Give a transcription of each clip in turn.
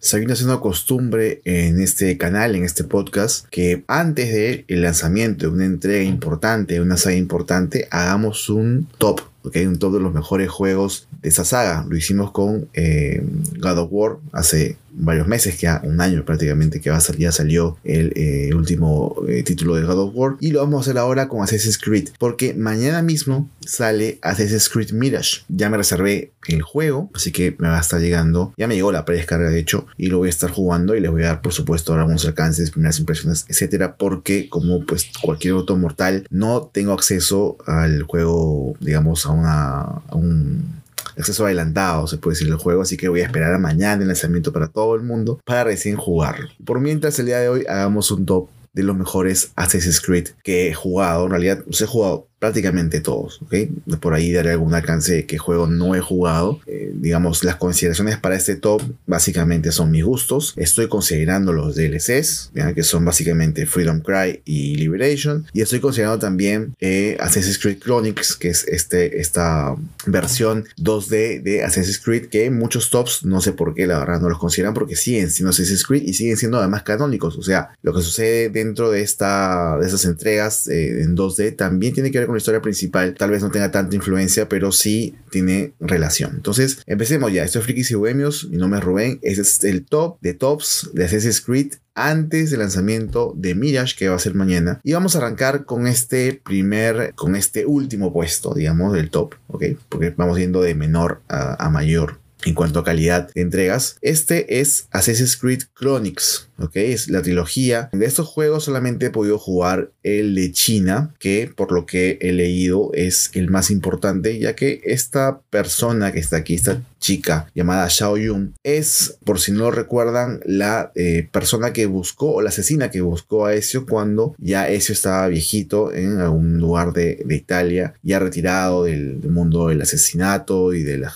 Se viene haciendo costumbre en este canal, en este podcast, que antes del lanzamiento de una entrega importante, de una saga importante, hagamos un top hay un top de los mejores juegos de esa saga. Lo hicimos con eh, God of War hace varios meses, ya un año prácticamente que va a salir, ya salió el eh, último eh, título de God of War. Y lo vamos a hacer ahora con Assassin's Creed, porque mañana mismo sale Assassin's Creed Mirage. Ya me reservé el juego, así que me va a estar llegando. Ya me llegó la predescarga, de hecho, y lo voy a estar jugando y les voy a dar, por supuesto, algunos alcances, primeras impresiones, etcétera, porque como pues cualquier otro mortal, no tengo acceso al juego, digamos, a a un acceso adelantado, se puede decir, el juego, así que voy a esperar a mañana el lanzamiento para todo el mundo para recién jugarlo. Por mientras, el día de hoy hagamos un top de los mejores Assassin's Creed que he jugado. En realidad, he jugado prácticamente todos, ¿ok? Por ahí daré algún alcance de qué juego no he jugado. Eh, digamos, las consideraciones para este top básicamente son mis gustos. Estoy considerando los DLCs, que son básicamente Freedom Cry y Liberation. Y estoy considerando también eh, Assassin's Creed Chronicles, que es este, esta versión 2D de Assassin's Creed, que muchos tops, no sé por qué, la verdad, no los consideran porque siguen siendo Assassin's Creed y siguen siendo además canónicos. O sea, lo que sucede dentro de, esta, de esas entregas eh, en 2D también tiene que ver con la historia principal. Tal vez no tenga tanta influencia, pero sí tiene relación. Entonces, empecemos ya. Esto es Frikis y Bohemios. Mi nombre es Rubén. Este es el top de tops de Assassin's Creed antes del lanzamiento de Mirage que va a ser mañana y vamos a arrancar con este primer con este último puesto digamos del top ok porque vamos yendo de menor a, a mayor en cuanto a calidad de entregas. Este es Assassin's Creed Chronicles, ¿ok? Es la trilogía. De estos juegos solamente he podido jugar el de China, que por lo que he leído es el más importante, ya que esta persona que está aquí, esta chica llamada Xiao Yun, es, por si no lo recuerdan, la eh, persona que buscó o la asesina que buscó a Ezio cuando ya Ezio estaba viejito en algún lugar de, Italia, ya retirado del, mundo del asesinato y del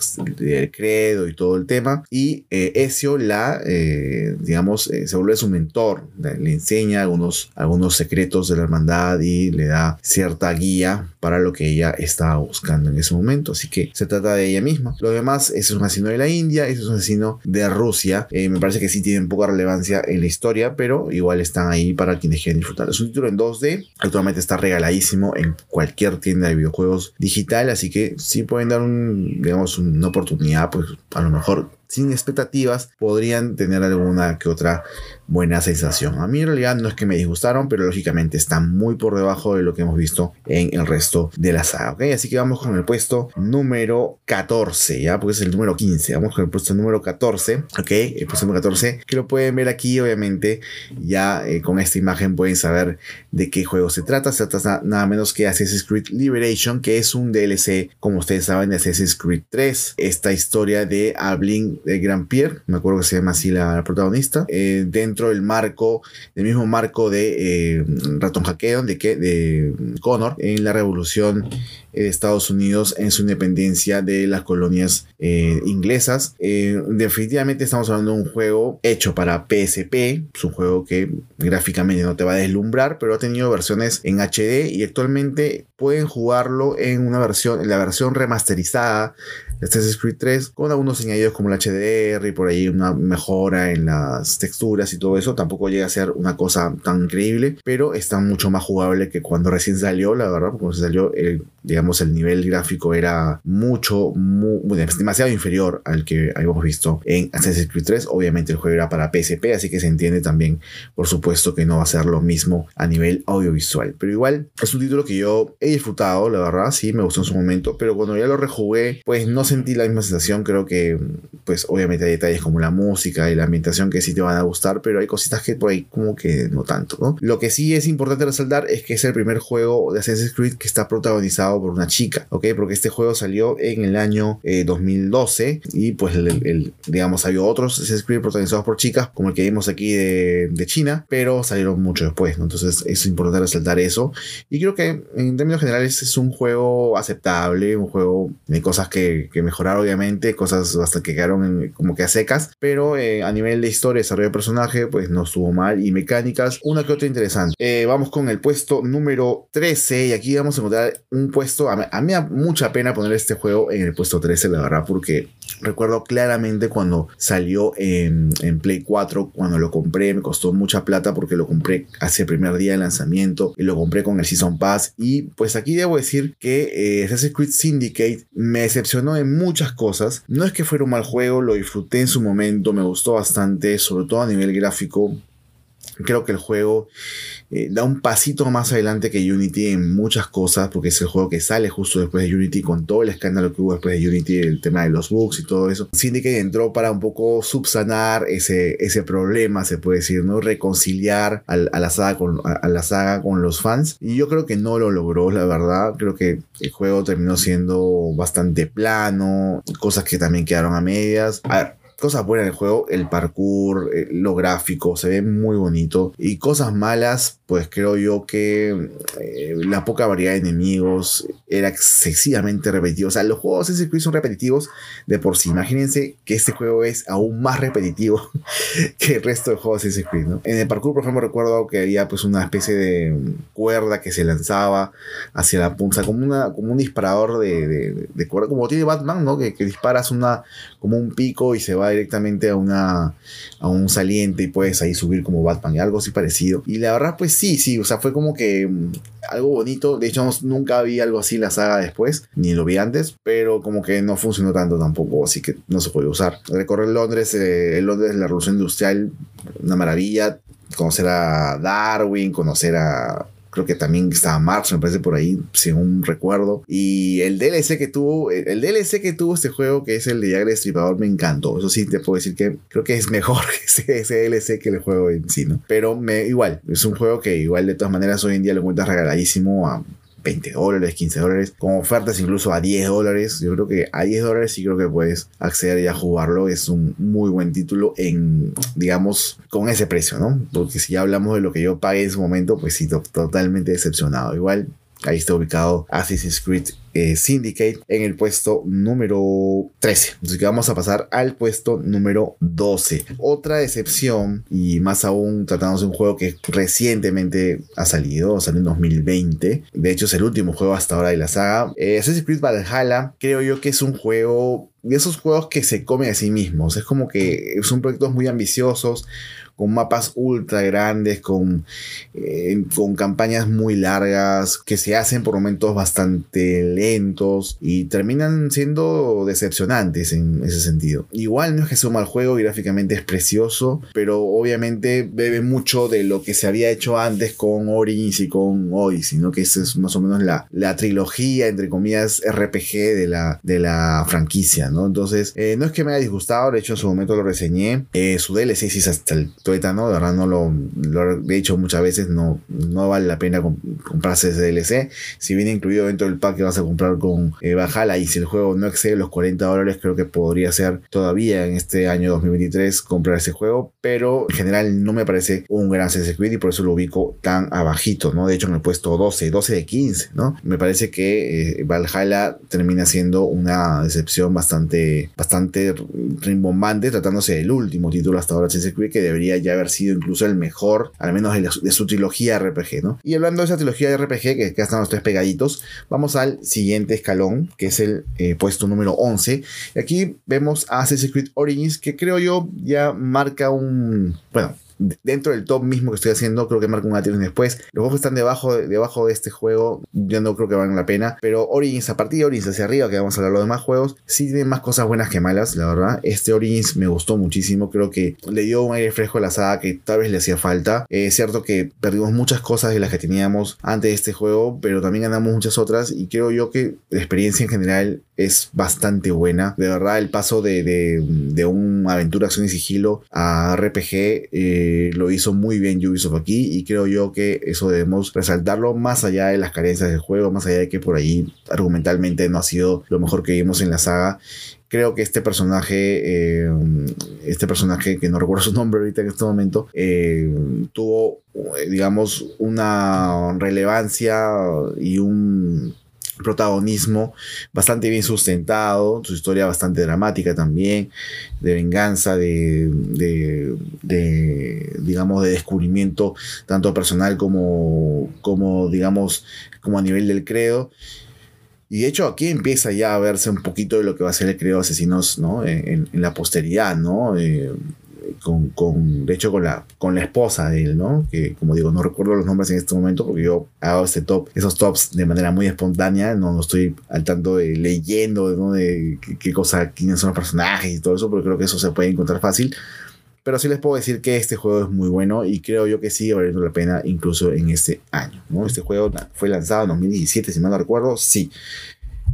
credo y todo el tema. Y eh, Ezio la, eh, digamos, se vuelve su mentor, le enseña algunos, algunos secretos de la hermandad y le da cierta guía para lo que ella estaba buscando en ese momento. Así que se trata de ella misma. Lo demás es un asesino de la India, es un asesino de Rusia. Eh, me parece que sí tienen poca relevancia en la historia, pero igual están ahí para quienes quieran disfrutar. Es un título en 2D, actualmente está regaladísimo en cualquier tienda de videojuegos digital, así que si pueden dar un, digamos, una oportunidad, pues a lo mejor sin expectativas podrían tener alguna que otra buena sensación. A mí en realidad no es que me disgustaron, pero lógicamente están muy por debajo de lo que hemos visto en el resto de la saga. ¿ok? Así que vamos con el puesto número 14, ya, porque es el número 15. Vamos con el puesto número 14, ok, el puesto número 14, que lo pueden ver aquí, obviamente, ya eh, con esta imagen pueden saber de qué juego se trata. Se trata nada menos que Assassin's Creed Liberation, que es un DLC, como ustedes saben, de Assassin's Creed 3. Esta historia de Ablin de Grand Pierre, me acuerdo que se llama así la, protagonista, eh, dentro del marco, del mismo marco de eh, Hackeon, de, de Connor, en la revolución de Estados Unidos en su independencia de las colonias eh, inglesas. definitivamente estamos hablando de un juego hecho para PSP, es un juego que gráficamente no te va a deslumbrar, pero ha tenido versiones en HD y actualmente pueden jugarlo en una versión, en la versión remasterizada Assassin's Creed 3 con algunos añadidos como el HDR y por ahí una mejora en las texturas y todo eso. Tampoco llega a ser una cosa tan increíble, pero está mucho más jugable que cuando recién salió, la verdad, cuando salió, el, digamos, el nivel gráfico era mucho, demasiado inferior al que habíamos visto en Assassin's Creed 3. Obviamente el juego era para PSP, así que se entiende también, por supuesto, que no va a ser lo mismo a nivel audiovisual. Pero igual es un título que yo he disfrutado, la verdad, sí, me gustó en su momento, pero cuando ya lo rejugué, pues no se sentí la misma sensación. Creo que, pues, obviamente hay detalles como la música y la ambientación que sí te van a gustar, pero hay cositas que por ahí como que no tanto, ¿no? Lo que sí es importante resaltar es que es el primer juego de Assassin's Creed que está protagonizado por una chica, ¿ok? Porque este juego salió en el año 2012 eh, y, pues, el, digamos, hay otros Assassin's Creed protagonizados por chicas, como el que vimos aquí de, China, pero salieron mucho después. Entonces es importante resaltar eso. Y creo que en términos generales es un juego aceptable, un juego de cosas que, que mejorar, obviamente, cosas hasta que quedaron como que a secas, pero eh, a nivel de historia, desarrollo de personaje, pues no estuvo mal. Y mecánicas, una que otra interesante. Eh, vamos con el puesto número 13 y aquí vamos a encontrar un, puesto, a mí, me da mucha pena poner este juego en el puesto 13, la verdad, porque recuerdo claramente cuando salió en, Play 4, cuando lo compré, me costó mucha plata porque lo compré hace el primer día de lanzamiento y lo compré con el Season Pass. Y pues aquí debo decir que eh, Assassin's Creed Syndicate me decepcionó en muchas cosas. No es que fuera un mal juego, lo disfruté en su momento, me gustó bastante, sobre todo a nivel gráfico creo que el juego eh, da un pasito más adelante que Unity en muchas cosas, porque es el juego que sale justo después de Unity, con todo el escándalo que hubo después de Unity, el tema de los bugs y todo eso. Syndicate entró para un poco subsanar ese, ese problema, se puede decir, ¿no? Reconciliar a, la saga con, a, la saga con los fans. Y yo creo que no lo logró, la verdad. Creo que el juego terminó siendo bastante plano, cosas que también quedaron a medias. A ver, cosas buenas del juego, el parkour, eh, lo gráfico, se ve muy bonito. Y cosas malas, pues creo yo que eh, la poca variedad de enemigos era excesivamente repetitivo. O sea, los juegos de Creed son repetitivos de por sí. Imagínense que este juego es aún más repetitivo que el resto de juegos de Creed, ¿no? En el parkour, por ejemplo, recuerdo que había pues una especie de cuerda que se lanzaba hacia la punta, como, una, como un disparador de, de, cuerda, como tiene Batman, ¿no? Que, que disparas una, como un pico y se va directamente a, una, a un saliente y puedes ahí subir como Batman, y algo así parecido. Y la verdad, pues sí, sí, o sea, fue como que mm, algo bonito. De hecho, nunca vi algo así en la saga después, ni lo vi antes, pero como que no funcionó tanto tampoco, así que no se puede usar. Recorrer Londres, eh, el Londres, la revolución industrial, una maravilla. Conocer a Darwin, conocer a creo que también estaba Marx, me parece por ahí, según recuerdo. Y el DLC que tuvo, el DLC que tuvo este juego, que es el de Jack Destripador, me encantó. Eso sí, te puedo decir que creo que es mejor ese, ese DLC que el juego en sí, ¿no? Pero me, igual, es un juego que igual de todas maneras hoy en día lo encuentras regaladísimo a 20 dólares, 15 dólares, con ofertas incluso a 10 dólares. Yo creo que a 10 dólares sí creo que puedes acceder y a jugarlo. Es un muy buen título en, digamos, con ese precio, ¿no? Porque si ya hablamos de lo que yo pagué en su momento, pues sí, totalmente decepcionado. Igual Ahí está ubicado Assassin's Creed eh, Syndicate en el puesto número 13. Así que vamos a pasar al puesto número 12. Otra decepción, y más aún tratándose de un juego que recientemente ha salido, salió en 2020. De hecho, es el último juego hasta ahora de la saga. Eh, Assassin's Creed Valhalla, creo yo que es un juego de esos juegos que se come a sí mismos. Es como que son proyectos muy ambiciosos con mapas ultra grandes, con, eh, con campañas muy largas, que se hacen por momentos bastante lentos y terminan siendo decepcionantes en ese sentido. Igual no es que sea un mal juego, gráficamente es precioso, pero obviamente bebe mucho de lo que se había hecho antes con Origins y con Odyssey, sino que esa es más o menos la, la trilogía, entre comillas, RPG de la, de la franquicia, ¿no? Entonces, eh, no es que me haya disgustado, de hecho en su momento lo reseñé, eh, su DLC es hasta el ¿no? De verdad no lo, lo, he muchas veces, no, no vale la pena comprarse ese DLC. Si viene incluido dentro del pack que vas a comprar con eh, Bajala y si el juego no excede los 40 dólares, creo que podría ser todavía en este año 2023 comprar ese juego, pero en general no me parece un gran Creed y por eso lo ubico tan abajito, ¿no? De hecho en el puesto 12, 12 de 15, ¿no? Me parece que eh, Valhalla termina siendo una decepción bastante, bastante rimbombante tratándose del último título hasta ahora Assassin's Creed que debería ya haber sido incluso el mejor, al menos de, su trilogía RPG, ¿no? Y hablando de esa trilogía de RPG, que ya están los tres pegaditos, vamos al siguiente escalón, que es el eh, puesto número 11. Y aquí vemos a Assassin's Creed Origins, que creo yo ya marca un, bueno, dentro del top mismo que estoy haciendo, creo que marca un antes después. Los juegos que están debajo, debajo de este juego, yo no creo que valgan la pena. Pero Origins, a partir de Origins hacia arriba, que vamos a hablar de los demás juegos, sí tienen más cosas buenas que malas, la verdad. Este Origins me gustó muchísimo. Creo que le dio un aire fresco a la saga que tal vez le hacía falta. es cierto que perdimos muchas cosas de las que teníamos antes de este juego, pero también ganamos muchas otras. Y creo yo que la experiencia en general es bastante buena. De verdad, el paso de, de, de una aventura, acción y sigilo a RPG. Eh, lo hizo muy bien Ubisoft aquí y creo yo que eso debemos resaltarlo más allá de las carencias del juego, más allá de que por ahí argumentalmente no ha sido lo mejor que vimos en la saga creo que este personaje, eh, este personaje que no recuerdo su nombre ahorita en este momento, eh, tuvo, digamos, una relevancia y un protagonismo bastante bien sustentado, su historia bastante dramática también, de venganza, de, de, digamos, de descubrimiento tanto personal como, como, digamos, como a nivel del credo. Y de hecho aquí empieza ya a verse un poquito de lo que va a ser el creador de asesinos ¿no? en, la posteridad, ¿no? Eh, con, con, de hecho con la, con la esposa de él, ¿no? Que como digo, no recuerdo los nombres en este momento porque yo hago este top, esos tops de manera muy espontánea, no, no estoy al tanto de leyendo, ¿no? De qué, cosa, quiénes son los personajes y todo eso, porque creo que eso se puede encontrar fácil. Pero sí les puedo decir que este juego es muy bueno y creo yo que sigue valiendo la pena incluso en este año. ¿no? Este juego fue lanzado en 2017, si mal no recuerdo, sí.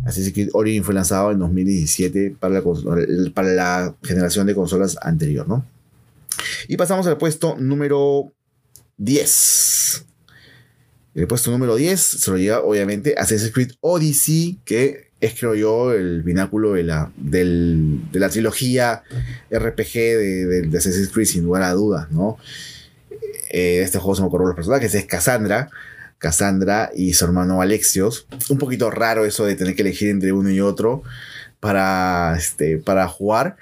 Así que Origin fue lanzado en 2017 para la, para la generación de consolas anterior, ¿no? Y pasamos al puesto número 10. El puesto número 10 se lo lleva obviamente Assassin's Creed Odyssey, que es creo yo el bináculo de la, de la trilogía RPG de, Assassin's Creed sin lugar a dudas, ¿no? Eh, este juego se me ocurrió los personajes, es Cassandra. Cassandra y su hermano Alexios. Un poquito raro eso de tener que elegir entre uno y otro para, este, para jugar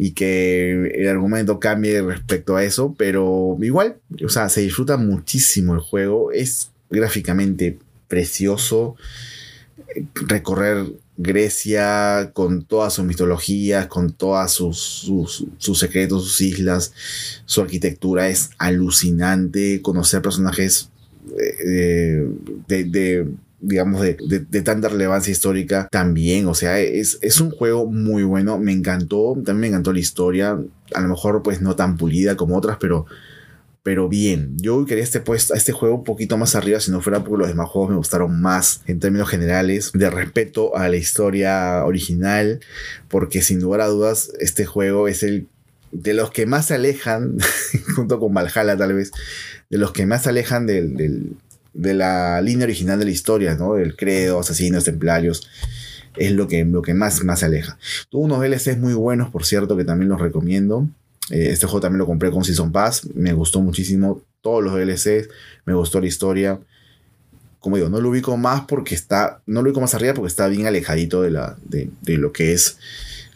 y que el argumento cambie respecto a eso, pero igual, o sea, se disfruta muchísimo el juego, es gráficamente precioso recorrer Grecia con todas sus mitologías, con todos sus, sus, secretos, sus islas, su arquitectura es alucinante, conocer personajes eh, de digamos, de, de, tanta relevancia histórica también. O sea, es, es un juego muy bueno. Me encantó. También me encantó la historia. A lo mejor, pues, no tan pulida como otras, pero, pero bien. Yo quería este, puesto, este juego un poquito más arriba, si no fuera porque los demás juegos me gustaron más en términos generales, de respeto a la historia original, porque sin lugar a dudas, este juego es el de los que más se alejan, junto con Valhalla tal vez, de los que más se alejan del de la línea original de la historia, ¿no? El credo, asesinos, templarios. Es lo que, lo que más, más se aleja. Tuvo unos DLCs muy buenos, por cierto, que también los recomiendo. Eh, este juego también lo compré con Season Pass. Me gustó muchísimo todos los DLCs. Me gustó la historia. Como digo, no lo ubico más porque está. No lo ubico más arriba porque está bien alejadito de, la, de, de lo que es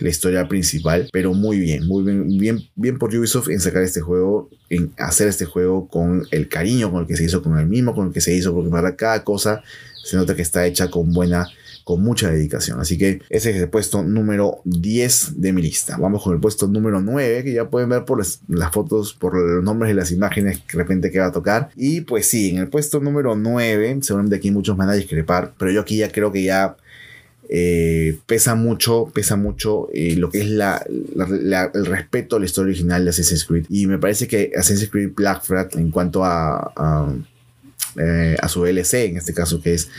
la historia principal, pero muy bien, muy bien, bien, bien por Ubisoft en sacar este juego, en hacer este juego con el cariño con el que se hizo, con el mismo con el que se hizo, porque para cada cosa se nota que está hecha con buena con mucha dedicación. Así que ese es el puesto número 10 de mi lista. Vamos con el puesto número 9, que ya pueden ver por las, fotos, por los nombres y las imágenes que de repente que va a tocar. Y pues sí, en el puesto número 9, seguramente aquí muchos van a discrepar, pero yo aquí ya creo que ya eh, pesa mucho, pesa mucho eh, lo que es la, el respeto a la historia original de Assassin's Creed. Y me parece que Assassin's Creed Black Flag, en cuanto a, a, eh, su DLC, en este caso que es,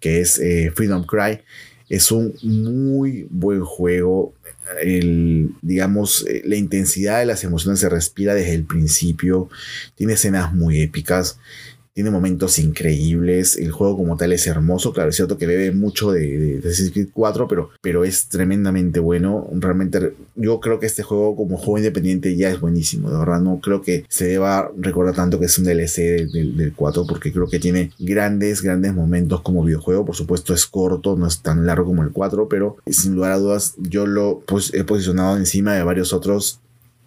que es Freedom Cry, es un muy buen juego. El, digamos, la intensidad de las emociones se respira desde el principio. Tiene escenas muy épicas tiene momentos increíbles, el juego como tal es hermoso, claro, es cierto que bebe mucho de, Assassin's Creed 4, pero, pero es tremendamente bueno, realmente yo creo que este juego como juego independiente ya es buenísimo, de verdad no creo que se deba recordar tanto que es un DLC del, 4, porque creo que tiene grandes, grandes momentos como videojuego, por supuesto es corto, no es tan largo como el 4, pero sin lugar a dudas yo lo pues, he posicionado encima de varios otros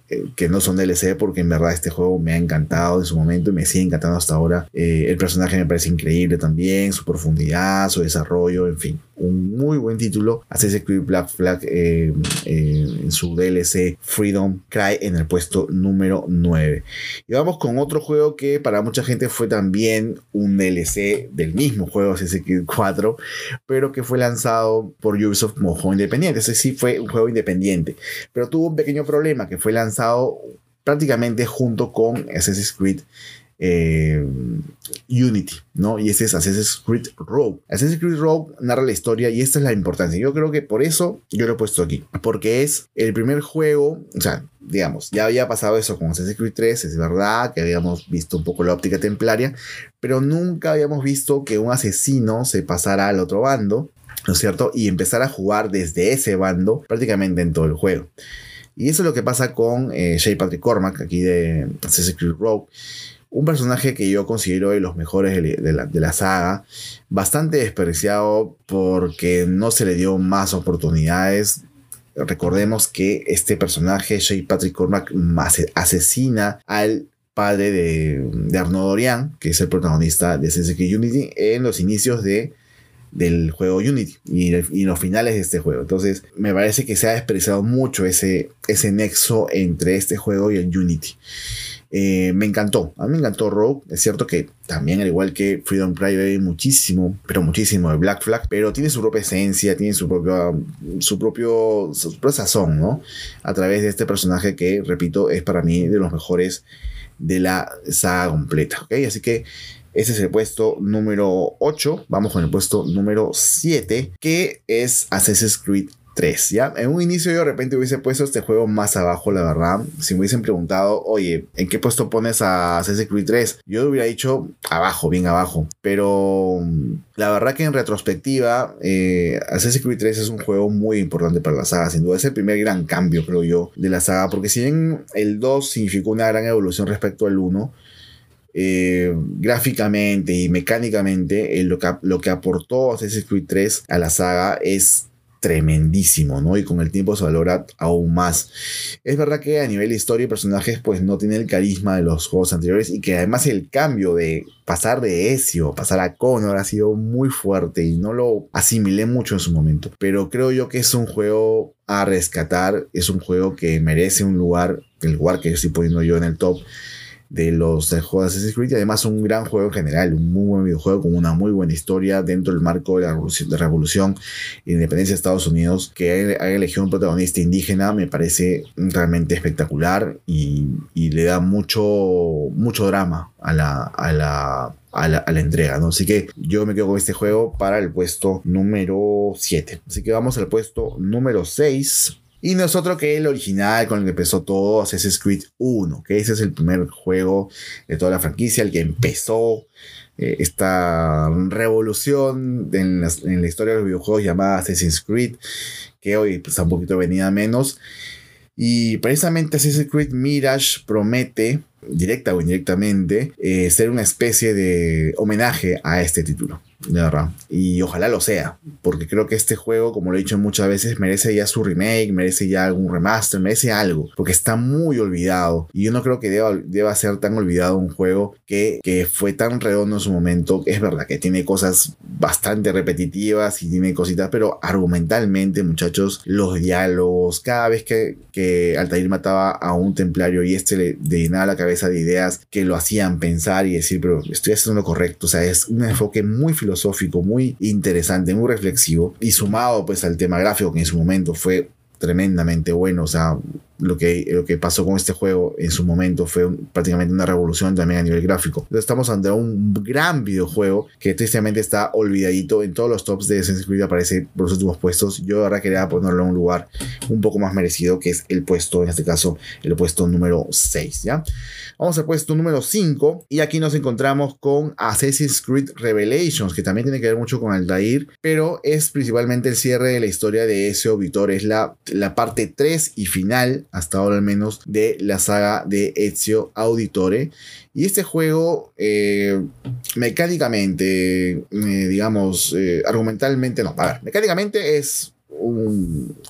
eh, que no son DLC, porque en verdad este juego me ha encantado en su momento y me sigue encantando hasta ahora. Eh, el personaje me parece increíble también, su profundidad, su desarrollo, en fin un muy buen título. Assassin's Creed Black Flag eh, en su DLC Freedom Cry en el puesto número 9. Y vamos con otro juego que para mucha gente fue también un DLC del mismo juego Assassin's Creed 4, pero que fue lanzado por Ubisoft como juego independiente. Ese sí fue un juego independiente, pero tuvo un pequeño problema que fue lanzado prácticamente junto con Assassin's Creed eh, Unity, ¿no? Y ese es Assassin's Creed Rogue. Assassin's Creed Rogue narra la historia y esta es la importancia. Yo creo que por eso yo lo he puesto aquí, porque es el primer juego, o sea, digamos, ya había pasado eso con Assassin's Creed 3, es verdad que habíamos visto un poco la óptica templaria, pero nunca habíamos visto que un asesino se pasara al otro bando, ¿no es cierto? Y empezar a jugar desde ese bando prácticamente en todo el juego. Y eso es lo que pasa con eh, Patrick Cormac, aquí de Assassin's Creed Rogue. Un personaje que yo considero de los mejores de la, saga, bastante despreciado porque no se le dio más oportunidades. Recordemos que este personaje, Shay Patrick Cormac, asesina al padre de, de Arnaud Dorian, que es el protagonista de CSK Unity, en los inicios de del juego Unity y, los finales de este juego. Entonces, me parece que se ha expresado mucho ese, ese nexo entre este juego y el Unity. Eh, me encantó, a mí me encantó Rogue. Es cierto que también, al igual que Freedom Cry, hay muchísimo, pero muchísimo de Black Flag, pero tiene su propia esencia, tiene su propio, su propio, su propio sazón, ¿no? A través de este personaje que, repito, es para mí de los mejores de la saga completa. Así que ese es el puesto número 8. Vamos con el puesto número 7, que es Assassin's Creed 3, ¿ya? En un inicio yo de repente hubiese puesto este juego más abajo, la verdad. Si me hubiesen preguntado, oye, ¿en qué puesto pones a Assassin's Creed 3? Yo hubiera dicho abajo, bien abajo. Pero la verdad que en retrospectiva, eh, Assassin's Creed 3 es un juego muy importante para la saga. Sin duda es el primer gran cambio, creo yo, de la saga. Porque si bien el 2 significó una gran evolución respecto al 1, eh, gráficamente y mecánicamente, eh, lo, que, lo que aportó Assassin's Creed 3 a la saga es tremendísimo, ¿no? Y con el tiempo se valora aún más. Es verdad que a nivel de historia y personajes, pues no tiene el carisma de los juegos anteriores y que además el cambio de pasar de Ezio, pasar a Connor ha sido muy fuerte y no lo asimilé mucho en su momento. Pero creo yo que es un juego a rescatar, es un juego que merece un lugar, el lugar que estoy poniendo yo en el top de los juegos de Assassin's Creed y además un gran juego en general, un muy buen videojuego con una muy buena historia dentro del marco de la revolución, de revolución e independencia de Estados Unidos que haya elegido un protagonista indígena me parece realmente espectacular y, le da mucho, mucho drama a la, a la, a la, a la, entrega, ¿no? Así que yo me quedo con este juego para el puesto número 7. Así que vamos al puesto número 6. Y nosotros que el original con el que empezó todo, Assassin's Creed 1, que ese es el primer juego de toda la franquicia, el que empezó eh, esta revolución en, la historia de los videojuegos llamada Assassin's Creed, que hoy pues, un poquito venida menos. Y precisamente Assassin's Creed Mirage promete, directa o indirectamente, eh, ser una especie de homenaje a este título de verdad. Y ojalá lo sea, porque creo que este juego, como lo he dicho muchas veces, merece ya su remake, merece ya algún remaster, merece algo, porque está muy olvidado. Y yo no creo que deba, deba ser tan olvidado un juego que, que fue tan redondo en su momento. Es verdad que tiene cosas bastante repetitivas y tiene cositas, pero argumentalmente, muchachos, los diálogos, cada vez que, que Altair mataba a un templario y este le, llenaba la cabeza de ideas que lo hacían pensar y decir, pero estoy haciendo lo correcto. O sea, es un enfoque muy filosófico filosófico, muy interesante, muy reflexivo y sumado pues al tema gráfico que en su momento fue tremendamente bueno, o sea, lo que, lo que pasó con este juego en su momento fue prácticamente una revolución también a nivel gráfico. Entonces estamos ante un gran videojuego que tristemente está olvidadito en todos los tops de Assassin's Creed aparece por los últimos puestos. Yo ahora quería ponerlo en un lugar un poco más merecido que es el puesto, en este caso, el puesto número 6, ¿ya? Vamos al puesto número 5 y aquí nos encontramos con Assassin's Creed Revelations, que también tiene que ver mucho con Altair, pero es principalmente el cierre de la historia de ese Vitor, es la, la parte 3 y final hasta ahora al menos, de la saga de Ezio Auditore. Y este juego, eh, mecánicamente, eh, digamos, eh, argumentalmente, no, a ver, mecánicamente es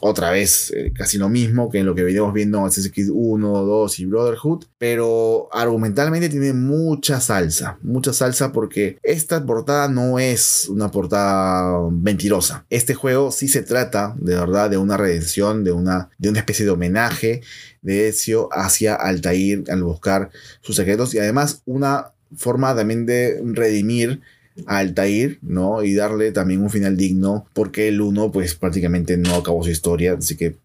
otra vez eh, casi lo mismo que en lo que veníamos viendo en Assassin's Creed 1, 2 y Brotherhood, pero argumentalmente tiene mucha salsa, mucha salsa porque esta portada no es una portada mentirosa. Este juego sí se trata de verdad de una redención, de una, de una especie de homenaje de Ezio hacia Altair al buscar sus secretos y además una forma también de redimir a Altair, ¿no? Y darle también un final digno, porque el 1 pues prácticamente no acabó su historia, así que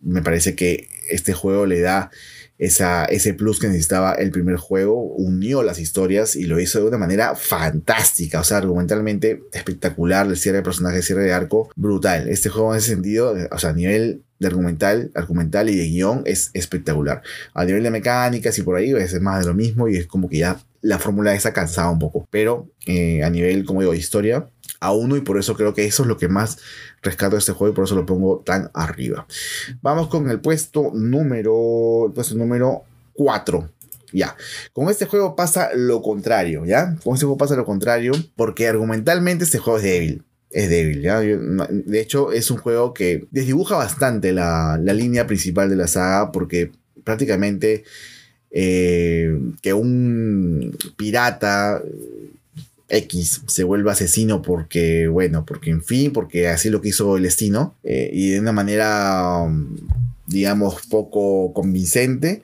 me parece que este juego le da esa, ese plus que necesitaba el primer juego, unió las historias y lo hizo de una manera fantástica, o sea, argumentalmente espectacular, el cierre de personaje, el cierre de arco, brutal. Este juego en ese sentido, o sea, a nivel de argumental, argumental y de guion es espectacular. A nivel de mecánicas y por ahí es más de lo mismo y es como que ya la fórmula esa cansaba un poco, pero eh, a nivel, como digo, historia, a uno y por eso creo que eso es lo que más rescato de este juego y por eso lo pongo tan arriba. Vamos con el puesto número, el puesto número 4. Ya, con este juego pasa lo contrario, ¿ya? Con este juego pasa lo contrario porque argumentalmente este juego es débil. Es débil, ¿ya? De hecho, es un juego que desdibuja bastante la, la línea principal de la saga porque prácticamente eh, que un pirata X se vuelve asesino porque, bueno, porque en fin, porque así lo quiso el destino eh, y de una manera, digamos, poco convincente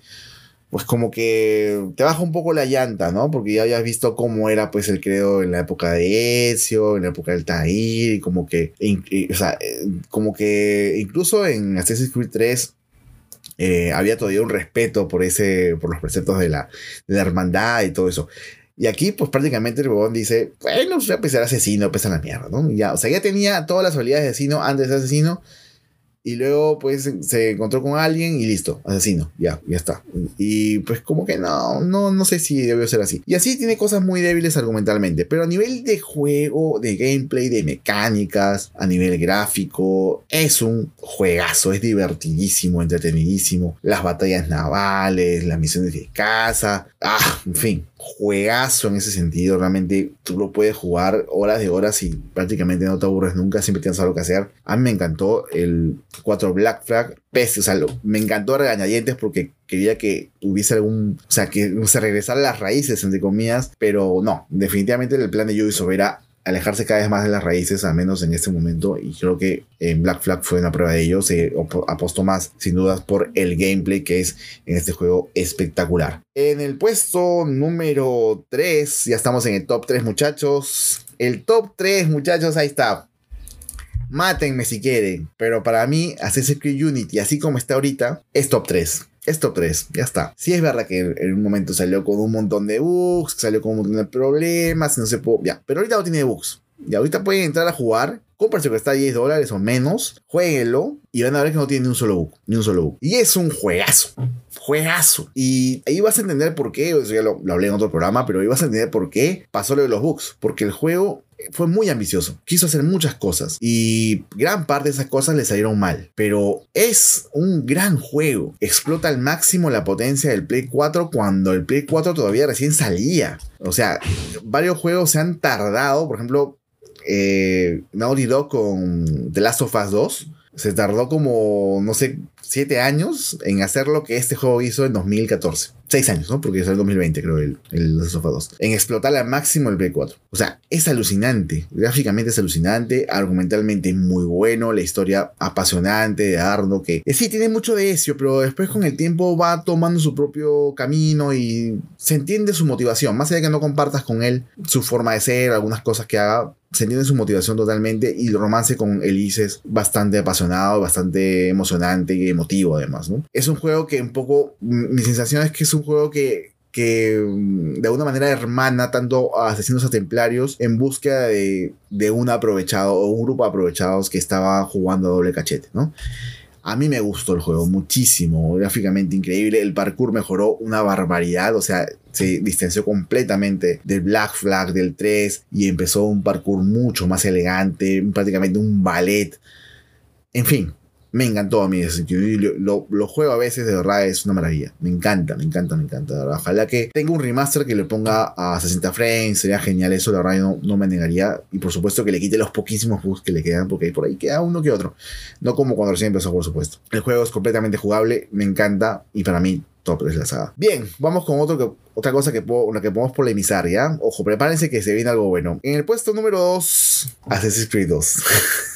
pues como que te baja un poco la llanta, ¿no? Porque ya habías visto cómo era pues el credo en la época de Ezio, en la época del Tair, y como que, o sea, eh, como que incluso en Assassin's Creed 3 eh, había todavía un respeto por ese, por los preceptos de la, de la hermandad y todo eso. Y aquí, pues prácticamente el bobón dice, bueno, voy a empezar asesino, pesa la mierda, ¿no? ya, o sea, ya tenía todas las habilidades de asesino antes de asesino, y luego, pues, se encontró con alguien y listo, asesino, ya, ya está. Y pues como que no, no, no sé si debió ser así. Y así tiene cosas muy débiles argumentalmente, pero a nivel de juego, de gameplay, de mecánicas, a nivel gráfico, es un juegazo, es divertidísimo, entretenidísimo. Las batallas navales, las misiones de casa, ah, en fin, juegazo en ese sentido. Realmente tú lo puedes jugar horas de horas y prácticamente no te aburres nunca, siempre tienes algo que hacer. A mí me encantó el 4 Black Flag, pese, o sea, me encantó regañadientes porque quería que hubiese algún, o sea, que se regresara a las raíces, entre comillas, pero no, definitivamente el plan de Ubisoft era alejarse cada vez más de las raíces, al menos en este momento, y creo que en Black Flag fue una prueba de ello, se apostó más, sin dudas, por el gameplay que es en este juego espectacular. En el puesto número 3, ya estamos en el top 3 muchachos, el top 3 muchachos, ahí está. Mátenme si quieren, pero para mí Assassin's Creed Unity, así como está ahorita, es top 3 es top 3, ya está. Sí es verdad que en un momento salió con un montón de bugs, salió con un montón de problemas, no se puede, ya, pero ahorita no tiene bugs. Y ahorita pueden entrar a jugar, cómprense que está a 10 dólares o menos, jueguenlo y van a ver que no tiene ni un solo bug, ni un solo bug. Y es un juegazo, juegazo. Y ahí vas a entender por qué, o ya lo, lo hablé en otro programa, pero ahí vas a entender por qué pasó lo de los bugs, porque el juego fue muy ambicioso, quiso hacer muchas cosas y gran parte de esas cosas le salieron mal, pero es un gran juego, explota al máximo la potencia del Play 4 cuando el Play 4 todavía recién salía. O sea, varios juegos se han tardado, por ejemplo, eh, Naughty con The Last of Us 2. Se tardó como, no sé, 7 años en hacer lo que este juego hizo en 2014. 6 años, ¿no? Porque es el 2020, creo, el, el Last of Us 2. En explotar al máximo el Play 4. O sea, es alucinante. Gráficamente es alucinante. Argumentalmente muy bueno. La historia apasionante de Arno. Que eh, sí, tiene mucho de eso, pero después con el tiempo va tomando su propio camino y se entiende su motivación. Más allá de que no compartas con él su forma de ser, algunas cosas que haga, se entiende su motivación totalmente y el romance con Elise es bastante apasionado, bastante emocionante y emotivo además, ¿no? Es un juego que un poco, mi sensación es que es un juego que que de alguna manera hermana tanto a asesinos a templarios en búsqueda de, de un aprovechado o un grupo de aprovechados que estaba jugando a doble cachete, ¿no? A mí me gustó el juego muchísimo, gráficamente increíble, el parkour mejoró una barbaridad, o sea, se distanció completamente del Black Flag del 3 y empezó un parkour mucho más elegante, prácticamente un ballet. En fin, me encantó a mí ese Lo, lo, juego a veces, de verdad, es una maravilla. Me encanta, me encanta, me encanta. Ojalá que tenga un remaster que le ponga a 60 frames. Sería genial eso, la verdad, no, no me negaría. Y por supuesto que le quite los poquísimos bugs que le quedan, porque por ahí queda uno que otro. No como cuando recién empezó, por supuesto. El juego es completamente jugable, me encanta. Y para mí, top es la saga. Bien, vamos con otro que, otra cosa que, puedo, que podemos polemizar, ¿ya? Ojo, prepárense que se viene algo bueno. En el puesto número 2, Assassin's Creed 2.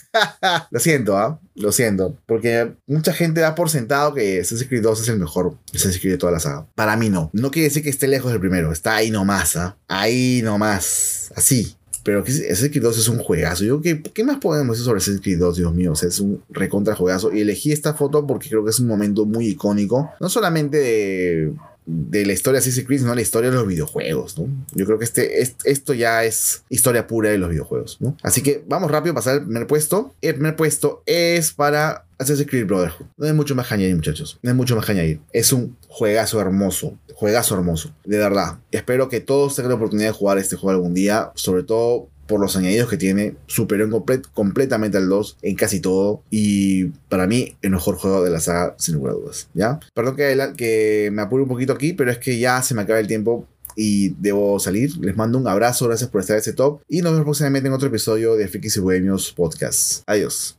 lo siento, ¿ah? Lo siento. Porque mucha gente da por sentado que Assassin's Creed 2 es el mejor Assassin's Creed de toda la saga. Para mí no. No quiere decir que esté lejos del primero. Está ahí nomás, ¿ah? Ahí nomás. Así. Pero Assassin's Creed 2 es un juegazo. Yo, ¿qué, ¿qué más podemos decir sobre Assassin's Creed 2? Dios mío, o sea, es un recontra juegazo. Y elegí esta foto porque creo que es un momento muy icónico. No solamente de de la historia de Assassin's Creed, sino la historia de los videojuegos, ¿no? Yo creo que este, esto ya es historia pura de los videojuegos, ¿no? Así que vamos rápido a pasar al primer puesto. El primer puesto es para Assassin's Creed Brotherhood. No hay mucho más que añadir, muchachos. No hay mucho más que añadir. Es un juegazo hermoso. Juegazo hermoso. De verdad. Espero que todos tengan la oportunidad de jugar este juego algún día. Sobre todo por los añadidos que tiene, superó completamente al 2 en casi todo. Y para mí, el mejor juego de la saga, sin lugar a dudas. ¿Ya? Perdón que, que me apure un poquito aquí, pero es que ya se me acaba el tiempo y debo salir. Les mando un abrazo, gracias por estar en este top. Y nos vemos próximamente en otro episodio de Frikis y Bohemios Podcast. Adiós.